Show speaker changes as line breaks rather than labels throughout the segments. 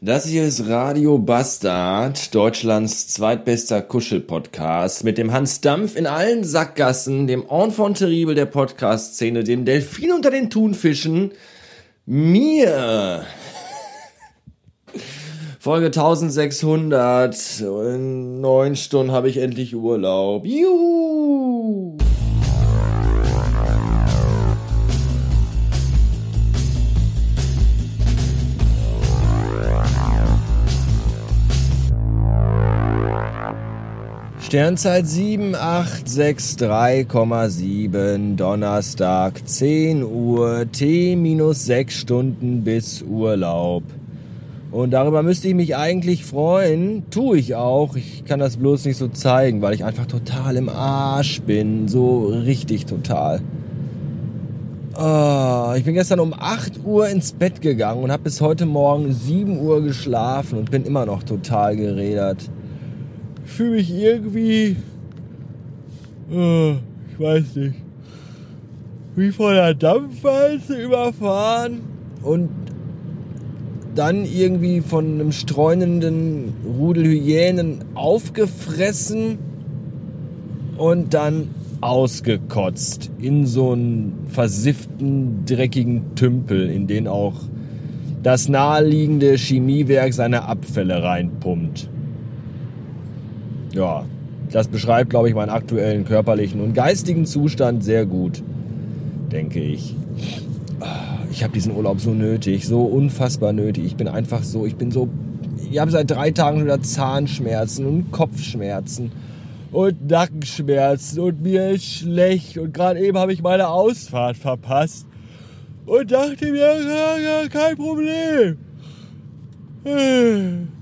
Das hier ist Radio Bastard, Deutschlands zweitbester Kuschel-Podcast mit dem Hans Dampf in allen Sackgassen, dem Enfant terrible der Podcast-Szene, dem Delfin unter den Thunfischen, mir. Folge 1600. In neun Stunden habe ich endlich Urlaub. Juhu! Sternzeit 7863,7, Donnerstag 10 Uhr, T minus 6 Stunden bis Urlaub. Und darüber müsste ich mich eigentlich freuen, tue ich auch. Ich kann das bloß nicht so zeigen, weil ich einfach total im Arsch bin, so richtig total. Oh, ich bin gestern um 8 Uhr ins Bett gegangen und habe bis heute Morgen 7 Uhr geschlafen und bin immer noch total geredert fühle mich irgendwie, oh, ich weiß nicht, wie von der Dampfwalze überfahren und dann irgendwie von einem streunenden Rudel Hyänen aufgefressen und dann ausgekotzt in so einen versifften, dreckigen Tümpel, in den auch das naheliegende Chemiewerk seine Abfälle reinpumpt ja, das beschreibt, glaube ich, meinen aktuellen körperlichen und geistigen Zustand sehr gut, denke ich. Ich habe diesen Urlaub so nötig, so unfassbar nötig. Ich bin einfach so, ich bin so, ich habe seit drei Tagen wieder Zahnschmerzen und Kopfschmerzen und Nackenschmerzen und mir ist schlecht und gerade eben habe ich meine Ausfahrt verpasst und dachte mir, ja, ja, kein Problem.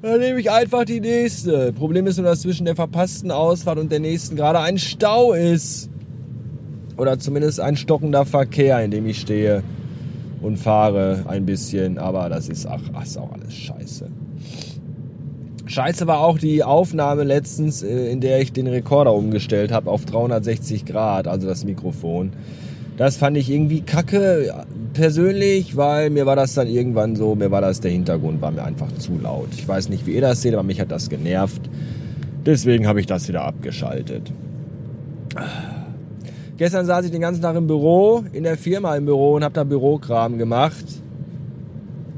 Dann nehme ich einfach die nächste. Problem ist nur, dass zwischen der verpassten Ausfahrt und der nächsten gerade ein Stau ist. Oder zumindest ein stockender Verkehr, in dem ich stehe und fahre ein bisschen. Aber das ist, ach, ach ist auch alles scheiße. Scheiße war auch die Aufnahme letztens, äh, in der ich den Rekorder umgestellt habe auf 360 Grad, also das Mikrofon. Das fand ich irgendwie kacke persönlich, weil mir war das dann irgendwann so, mir war das der Hintergrund, war mir einfach zu laut. Ich weiß nicht, wie ihr das seht, aber mich hat das genervt. Deswegen habe ich das wieder abgeschaltet. Gestern saß ich den ganzen Tag im Büro, in der Firma im Büro und habe da Bürokram gemacht.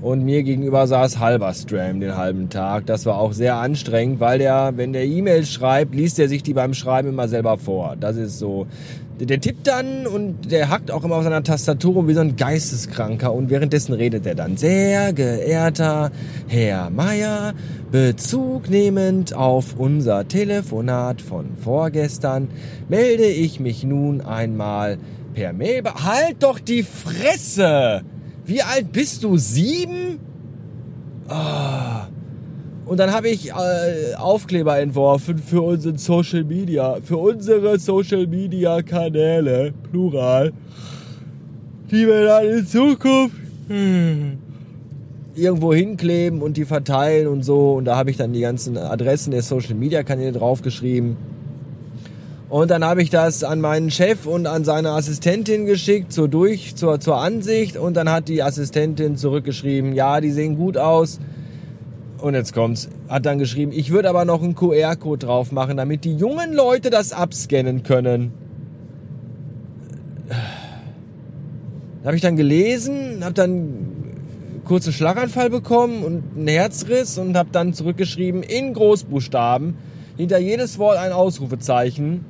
Und mir gegenüber saß Halberstram den halben Tag. Das war auch sehr anstrengend, weil der, wenn der E-Mails schreibt, liest er sich die beim Schreiben immer selber vor. Das ist so der tippt dann und der hackt auch immer auf seiner Tastatur rum wie so ein Geisteskranker und währenddessen redet er dann. Sehr geehrter Herr Meier, Bezug nehmend auf unser Telefonat von vorgestern, melde ich mich nun einmal per Mail. Halt doch die Fresse! Wie alt bist du? Sieben? Ah. Und dann habe ich äh, Aufkleber entworfen für unseren Social Media, für unsere Social Media Kanäle, plural, die wir dann in Zukunft hm, irgendwo hinkleben und die verteilen und so. Und da habe ich dann die ganzen Adressen der Social Media Kanäle draufgeschrieben. Und dann habe ich das an meinen Chef und an seine Assistentin geschickt zur Durch, zur, zur Ansicht. Und dann hat die Assistentin zurückgeschrieben, ja, die sehen gut aus und jetzt kommt's, hat dann geschrieben, ich würde aber noch einen QR-Code drauf machen, damit die jungen Leute das abscannen können. Da habe ich dann gelesen, habe dann kurzen Schlaganfall bekommen und einen Herzriss und habe dann zurückgeschrieben in Großbuchstaben hinter jedes Wort ein Ausrufezeichen.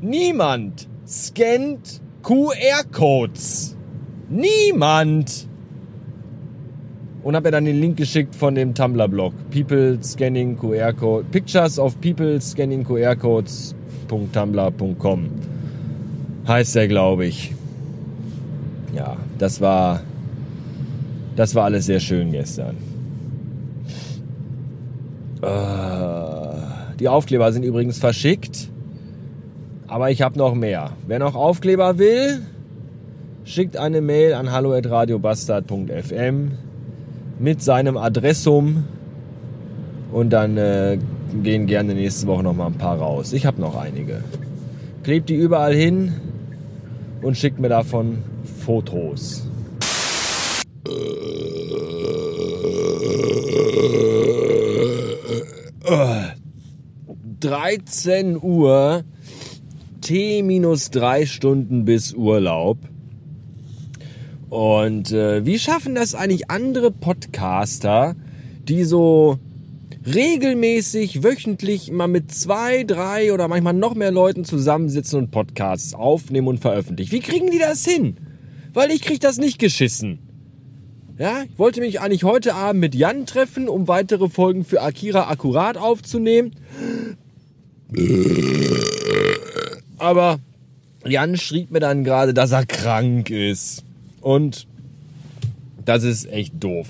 Niemand scannt QR-Codes. Niemand und habe mir dann den Link geschickt von dem Tumblr-Blog. People Scanning QR Code. Pictures of People Scanning QR Codes.tumblr.com heißt der, glaube ich. Ja, das war das war alles sehr schön gestern. Äh, die Aufkleber sind übrigens verschickt. Aber ich habe noch mehr. Wer noch Aufkleber will, schickt eine Mail an hallo@radiobastard.fm mit seinem Adressum. Und dann äh, gehen gerne nächste Woche noch mal ein paar raus. Ich habe noch einige. Klebt die überall hin und schickt mir davon Fotos. Äh, 13 Uhr, T minus drei Stunden bis Urlaub. Und äh, wie schaffen das eigentlich andere Podcaster, die so regelmäßig, wöchentlich mal mit zwei, drei oder manchmal noch mehr Leuten zusammensitzen und Podcasts aufnehmen und veröffentlichen? Wie kriegen die das hin? Weil ich krieg das nicht geschissen. Ja, ich wollte mich eigentlich heute Abend mit Jan treffen, um weitere Folgen für Akira akkurat aufzunehmen. Aber Jan schrieb mir dann gerade, dass er krank ist. Und das ist echt doof.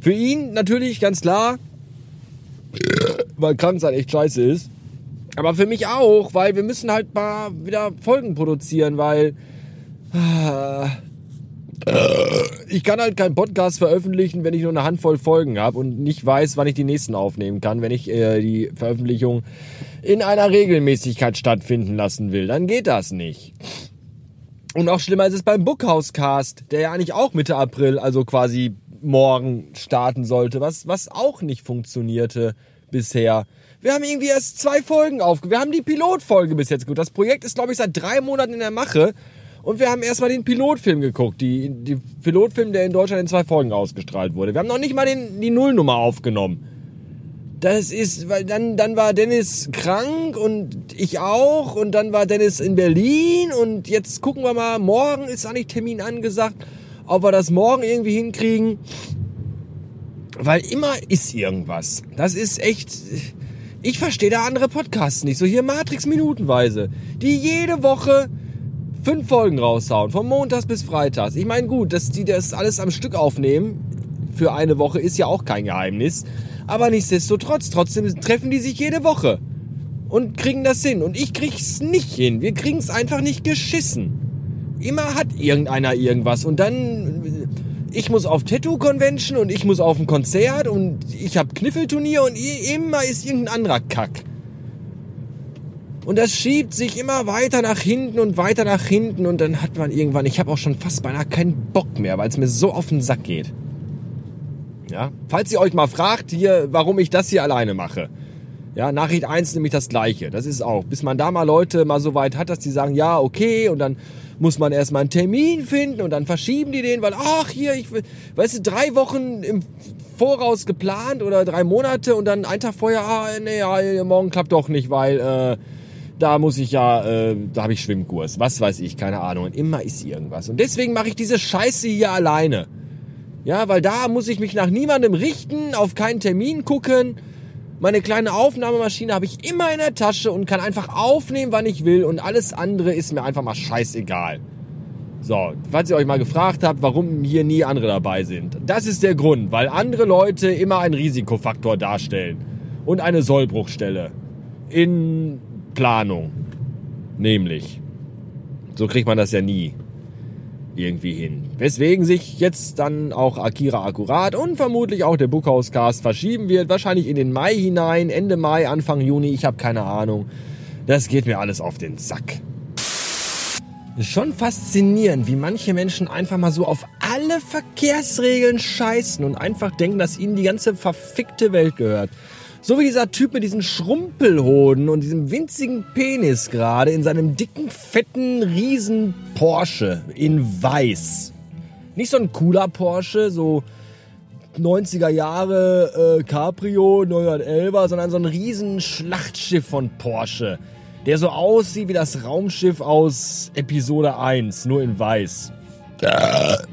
Für ihn natürlich ganz klar, weil krank sein echt scheiße ist. Aber für mich auch, weil wir müssen halt mal wieder Folgen produzieren, weil äh, ich kann halt keinen Podcast veröffentlichen, wenn ich nur eine Handvoll Folgen habe und nicht weiß, wann ich die nächsten aufnehmen kann, wenn ich äh, die Veröffentlichung in einer Regelmäßigkeit stattfinden lassen will. Dann geht das nicht. Und noch schlimmer ist es beim Bookhouse Cast, der ja eigentlich auch Mitte April, also quasi morgen starten sollte, was, was auch nicht funktionierte bisher. Wir haben irgendwie erst zwei Folgen aufge... Wir haben die Pilotfolge bis jetzt gut. Das Projekt ist, glaube ich, seit drei Monaten in der Mache. Und wir haben erstmal den Pilotfilm geguckt. Die, die Pilotfilm, der in Deutschland in zwei Folgen ausgestrahlt wurde. Wir haben noch nicht mal den, die Nullnummer aufgenommen. Das ist, weil dann, dann war Dennis krank und ich auch. Und dann war Dennis in Berlin. Und jetzt gucken wir mal, morgen ist eigentlich Termin angesagt, ob wir das morgen irgendwie hinkriegen. Weil immer ist irgendwas. Das ist echt. Ich verstehe da andere Podcasts nicht. So hier Matrix minutenweise. Die jede Woche fünf Folgen raushauen. Von Montags bis Freitags. Ich meine, gut, dass die das alles am Stück aufnehmen für eine Woche ist ja auch kein Geheimnis. Aber nichtsdestotrotz, trotzdem treffen die sich jede Woche. Und kriegen das hin. Und ich krieg's nicht hin. Wir kriegen's einfach nicht geschissen. Immer hat irgendeiner irgendwas. Und dann ich muss auf Tattoo-Convention und ich muss auf ein Konzert und ich habe Kniffelturnier und immer ist irgendein anderer Kack. Und das schiebt sich immer weiter nach hinten und weiter nach hinten und dann hat man irgendwann, ich habe auch schon fast beinahe keinen Bock mehr, weil es mir so auf den Sack geht. Ja, falls ihr euch mal fragt hier, warum ich das hier alleine mache. Ja, Nachricht 1 nämlich das gleiche. Das ist auch, bis man da mal Leute mal so weit hat, dass die sagen, ja, okay, und dann muss man erstmal einen Termin finden und dann verschieben die den, weil, ach, hier, ich will, weißt du, drei Wochen im Voraus geplant oder drei Monate und dann einen Tag vorher, ah, nee, ja, morgen klappt doch nicht, weil, äh, da muss ich ja, äh, da habe ich Schwimmkurs, was weiß ich, keine Ahnung. Und immer ist irgendwas. Und deswegen mache ich diese Scheiße hier alleine. Ja, weil da muss ich mich nach niemandem richten, auf keinen Termin gucken. Meine kleine Aufnahmemaschine habe ich immer in der Tasche und kann einfach aufnehmen, wann ich will. Und alles andere ist mir einfach mal scheißegal. So, falls ihr euch mal gefragt habt, warum hier nie andere dabei sind. Das ist der Grund, weil andere Leute immer einen Risikofaktor darstellen. Und eine Sollbruchstelle. In Planung. Nämlich. So kriegt man das ja nie irgendwie hin. Weswegen sich jetzt dann auch Akira Akkurat und vermutlich auch der Bookhouse Cast verschieben wird. Wahrscheinlich in den Mai hinein, Ende Mai, Anfang Juni. Ich habe keine Ahnung. Das geht mir alles auf den Sack. Schon faszinierend, wie manche Menschen einfach mal so auf alle Verkehrsregeln scheißen und einfach denken, dass ihnen die ganze verfickte Welt gehört. So wie dieser Typ mit diesen Schrumpelhoden und diesem winzigen Penis gerade in seinem dicken, fetten, riesen Porsche in weiß. Nicht so ein cooler Porsche, so 90er Jahre äh, Cabrio 911, sondern so ein riesen Schlachtschiff von Porsche, der so aussieht wie das Raumschiff aus Episode 1, nur in weiß.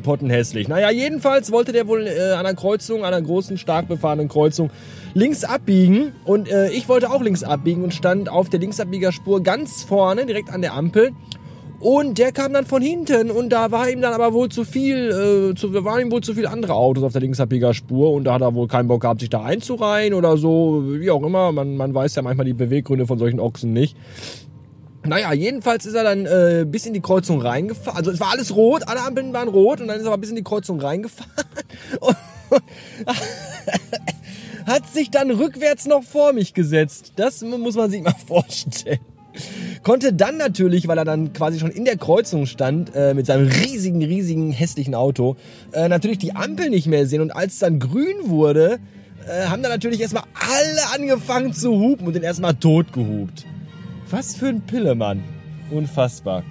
Pottenhässlich. Naja, jedenfalls wollte der wohl äh, an einer Kreuzung, an einer großen, stark befahrenen Kreuzung, links abbiegen. Und äh, ich wollte auch links abbiegen und stand auf der Linksabbiegerspur ganz vorne, direkt an der Ampel. Und der kam dann von hinten und da war ihm dann aber wohl zu viel, äh, zu, waren ihm wohl zu viele andere Autos auf der Linksabbiegerspur und da hat er wohl keinen Bock gehabt, sich da einzureihen oder so, wie auch immer. Man, man weiß ja manchmal die Beweggründe von solchen Ochsen nicht. Naja, jedenfalls ist er dann äh, bis in die Kreuzung reingefahren. Also es war alles rot, alle Ampeln waren rot und dann ist er aber bis in die Kreuzung reingefahren. Und hat sich dann rückwärts noch vor mich gesetzt. Das muss man sich mal vorstellen. Konnte dann natürlich, weil er dann quasi schon in der Kreuzung stand, äh, mit seinem riesigen, riesigen, hässlichen Auto, äh, natürlich die Ampel nicht mehr sehen. Und als es dann grün wurde, äh, haben dann natürlich erstmal alle angefangen zu hupen und den erstmal tot gehupt. Was für ein Pillemann. Unfassbar.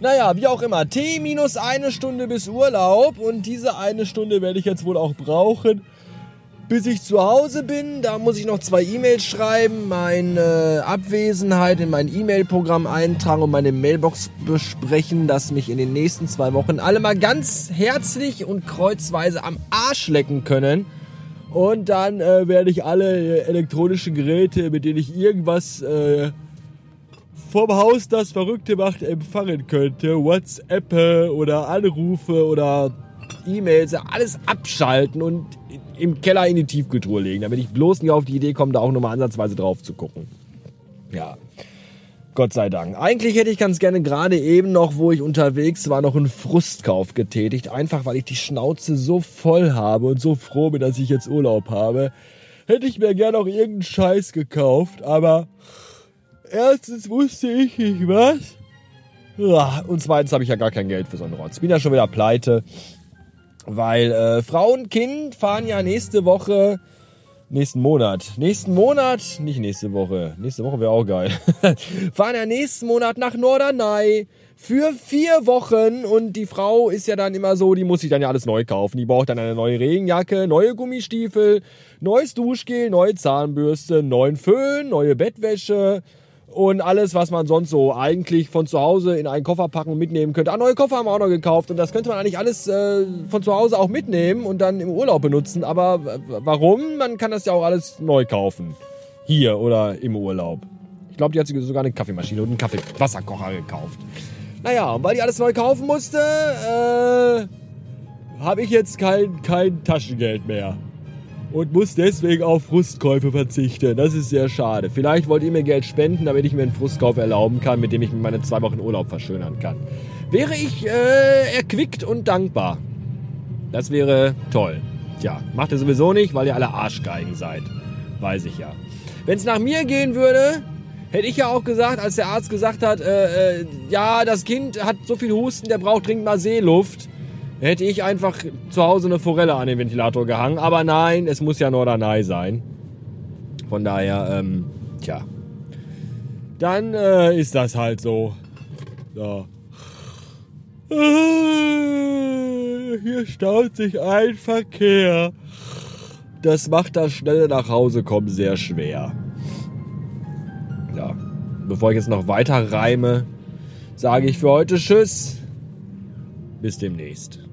Naja, wie auch immer. T minus eine Stunde bis Urlaub. Und diese eine Stunde werde ich jetzt wohl auch brauchen, bis ich zu Hause bin. Da muss ich noch zwei E-Mails schreiben, meine Abwesenheit in mein E-Mail-Programm eintragen und meine Mailbox besprechen, dass mich in den nächsten zwei Wochen alle mal ganz herzlich und kreuzweise am Arsch lecken können. Und dann äh, werde ich alle äh, elektronischen Geräte, mit denen ich irgendwas... Äh, vom Haus das Verrückte macht empfangen könnte, WhatsApp oder Anrufe oder E-Mails, alles abschalten und im Keller in die Tiefkultur legen, damit ich bloß nicht auf die Idee komme, da auch nochmal ansatzweise drauf zu gucken. Ja. Gott sei Dank. Eigentlich hätte ich ganz gerne gerade eben noch, wo ich unterwegs war, noch einen Frustkauf getätigt. Einfach weil ich die Schnauze so voll habe und so froh bin, dass ich jetzt Urlaub habe. Hätte ich mir gerne auch irgendeinen Scheiß gekauft, aber erstens wusste ich nicht was. Und zweitens habe ich ja gar kein Geld für so einen Rotz. Bin ja schon wieder pleite. Weil äh, Frau und Kind fahren ja nächste Woche, nächsten Monat, nächsten Monat, nicht nächste Woche, nächste Woche wäre auch geil, fahren ja nächsten Monat nach Norderney für vier Wochen. Und die Frau ist ja dann immer so, die muss sich dann ja alles neu kaufen. Die braucht dann eine neue Regenjacke, neue Gummistiefel, neues Duschgel, neue Zahnbürste, neuen Föhn, neue Bettwäsche, und alles, was man sonst so eigentlich von zu Hause in einen Koffer packen und mitnehmen könnte. Ah, neue Koffer haben wir auch noch gekauft und das könnte man eigentlich alles äh, von zu Hause auch mitnehmen und dann im Urlaub benutzen. Aber warum? Man kann das ja auch alles neu kaufen. Hier oder im Urlaub. Ich glaube, die hat sich sogar eine Kaffeemaschine und einen Kaffeewasserkocher gekauft. Naja, und weil die alles neu kaufen musste, äh, habe ich jetzt kein, kein Taschengeld mehr und muss deswegen auf Frustkäufe verzichten. Das ist sehr schade. Vielleicht wollt ihr mir Geld spenden, damit ich mir einen Frustkauf erlauben kann, mit dem ich mir meine zwei Wochen Urlaub verschönern kann. Wäre ich äh, erquickt und dankbar. Das wäre toll. Tja, macht ihr sowieso nicht, weil ihr alle Arschgeigen seid. Weiß ich ja. Wenn es nach mir gehen würde, hätte ich ja auch gesagt, als der Arzt gesagt hat, äh, äh, ja, das Kind hat so viel Husten, der braucht dringend mal Seeluft hätte ich einfach zu Hause eine Forelle an den Ventilator gehangen. Aber nein, es muss ja Norderney sein. Von daher, ähm, tja. Dann äh, ist das halt so. So. Hier staut sich ein Verkehr. Das macht das schnelle nach Hause kommen sehr schwer. Ja. Bevor ich jetzt noch weiter reime, sage ich für heute Tschüss. Bis demnächst.